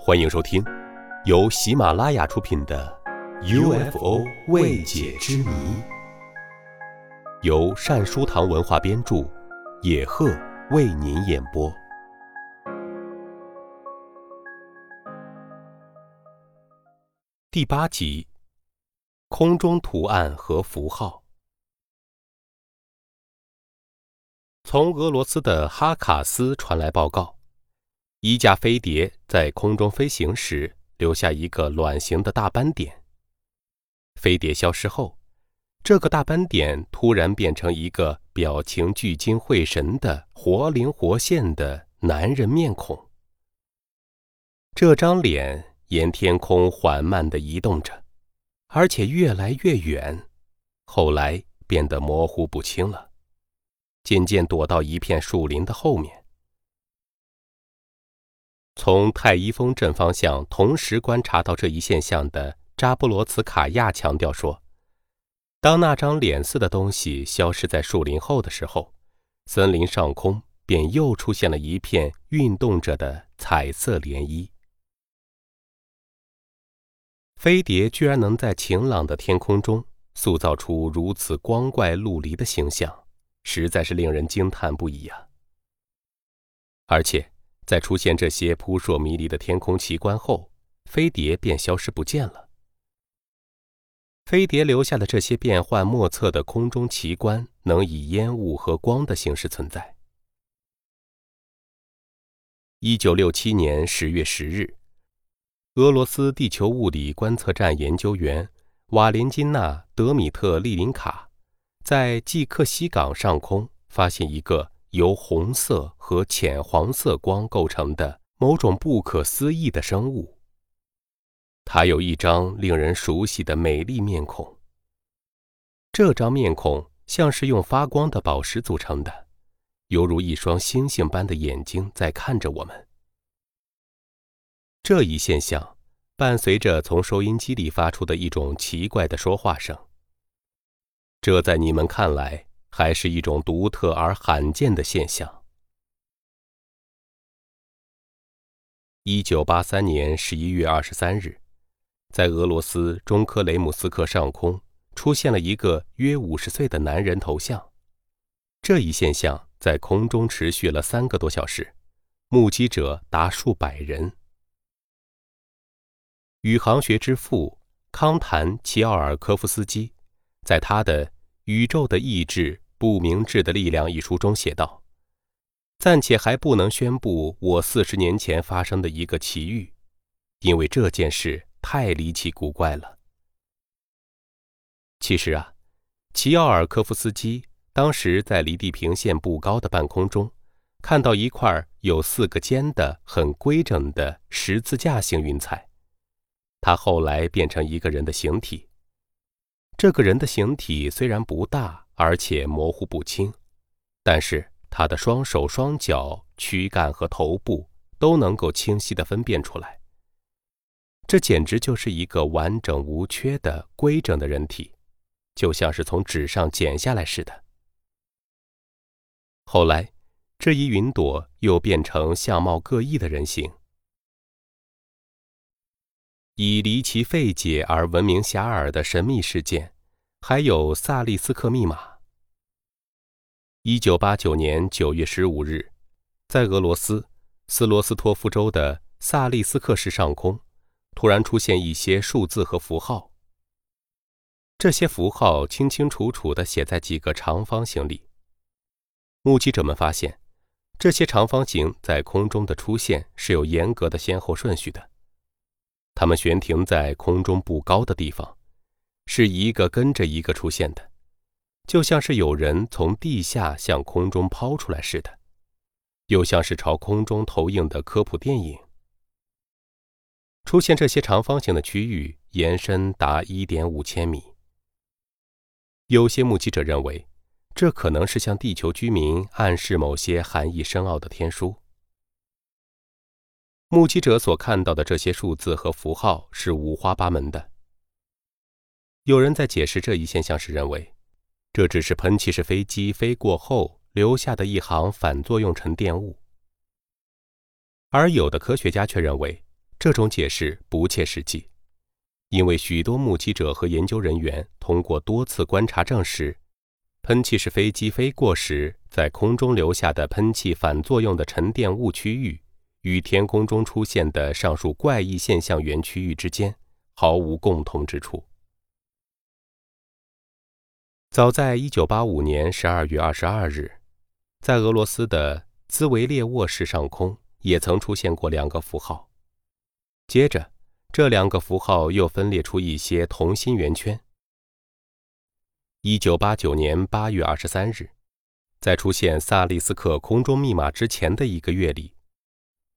欢迎收听，由喜马拉雅出品的《UFO 未解之谜》，由善书堂文化编著，野鹤为您演播。第八集：空中图案和符号。从俄罗斯的哈卡斯传来报告。一架飞碟在空中飞行时留下一个卵形的大斑点。飞碟消失后，这个大斑点突然变成一个表情聚精会神的活灵活现的男人面孔。这张脸沿天空缓慢地移动着，而且越来越远，后来变得模糊不清了，渐渐躲到一片树林的后面。从太一峰镇方向同时观察到这一现象的扎波罗茨卡亚强调说：“当那张脸似的东西消失在树林后的时候，森林上空便又出现了一片运动着的彩色涟漪。飞碟居然能在晴朗的天空中塑造出如此光怪陆离的形象，实在是令人惊叹不已呀！而且。”在出现这些扑朔迷离的天空奇观后，飞碟便消失不见了。飞碟留下的这些变幻莫测的空中奇观，能以烟雾和光的形式存在。一九六七年十月十日，俄罗斯地球物理观测站研究员瓦连金娜·德米特利林卡在季克西港上空发现一个。由红色和浅黄色光构成的某种不可思议的生物。它有一张令人熟悉的美丽面孔。这张面孔像是用发光的宝石组成的，犹如一双星星般的眼睛在看着我们。这一现象伴随着从收音机里发出的一种奇怪的说话声。这在你们看来？还是一种独特而罕见的现象。一九八三年十一月二十三日，在俄罗斯中科雷姆斯克上空出现了一个约五十岁的男人头像。这一现象在空中持续了三个多小时，目击者达数百人。宇航学之父康坦齐奥尔科夫斯基在他的。宇宙的意志，不明智的力量一书中写道：“暂且还不能宣布我四十年前发生的一个奇遇，因为这件事太离奇古怪了。其实啊，齐奥尔科夫斯基当时在离地平线不高的半空中，看到一块有四个尖的、很规整的十字架形云彩，它后来变成一个人的形体。”这个人的形体虽然不大，而且模糊不清，但是他的双手、双脚、躯干和头部都能够清晰地分辨出来。这简直就是一个完整无缺的规整的人体，就像是从纸上剪下来似的。后来，这一云朵又变成相貌各异的人形。以离奇费解而闻名遐迩的神秘事件，还有萨利斯克密码。一九八九年九月十五日，在俄罗斯斯罗斯托夫州的萨利斯克市上空，突然出现一些数字和符号。这些符号清清楚楚地写在几个长方形里。目击者们发现，这些长方形在空中的出现是有严格的先后顺序的。它们悬停在空中不高的地方，是一个跟着一个出现的，就像是有人从地下向空中抛出来似的，又像是朝空中投影的科普电影。出现这些长方形的区域延伸达一点五千米。有些目击者认为，这可能是向地球居民暗示某些含义深奥的天书。目击者所看到的这些数字和符号是五花八门的。有人在解释这一现象时认为，这只是喷气式飞机飞过后留下的一行反作用沉淀物；而有的科学家却认为，这种解释不切实际，因为许多目击者和研究人员通过多次观察证实，喷气式飞机飞过时在空中留下的喷气反作用的沉淀物区域，与天空中出现的上述怪异现象源区域之间毫无共同之处。早在1985年12月22日，在俄罗斯的兹维列沃市上空也曾出现过两个符号。接着，这两个符号又分裂出一些同心圆圈。1989年8月23日，在出现萨利斯克空中密码之前的一个月里，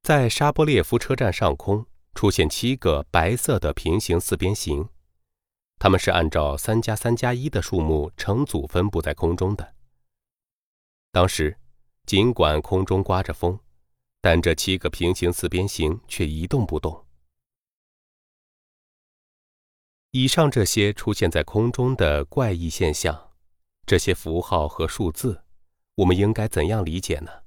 在沙波列夫车站上空出现七个白色的平行四边形。它们是按照三加三加一的数目成组分布在空中的。当时，尽管空中刮着风，但这七个平行四边形却一动不动。以上这些出现在空中的怪异现象，这些符号和数字，我们应该怎样理解呢？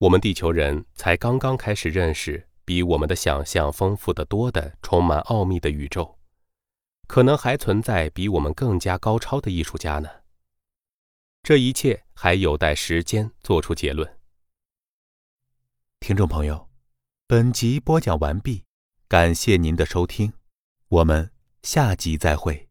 我们地球人才刚刚开始认识比我们的想象丰富的多的、充满奥秘的宇宙。可能还存在比我们更加高超的艺术家呢。这一切还有待时间做出结论。听众朋友，本集播讲完毕，感谢您的收听，我们下集再会。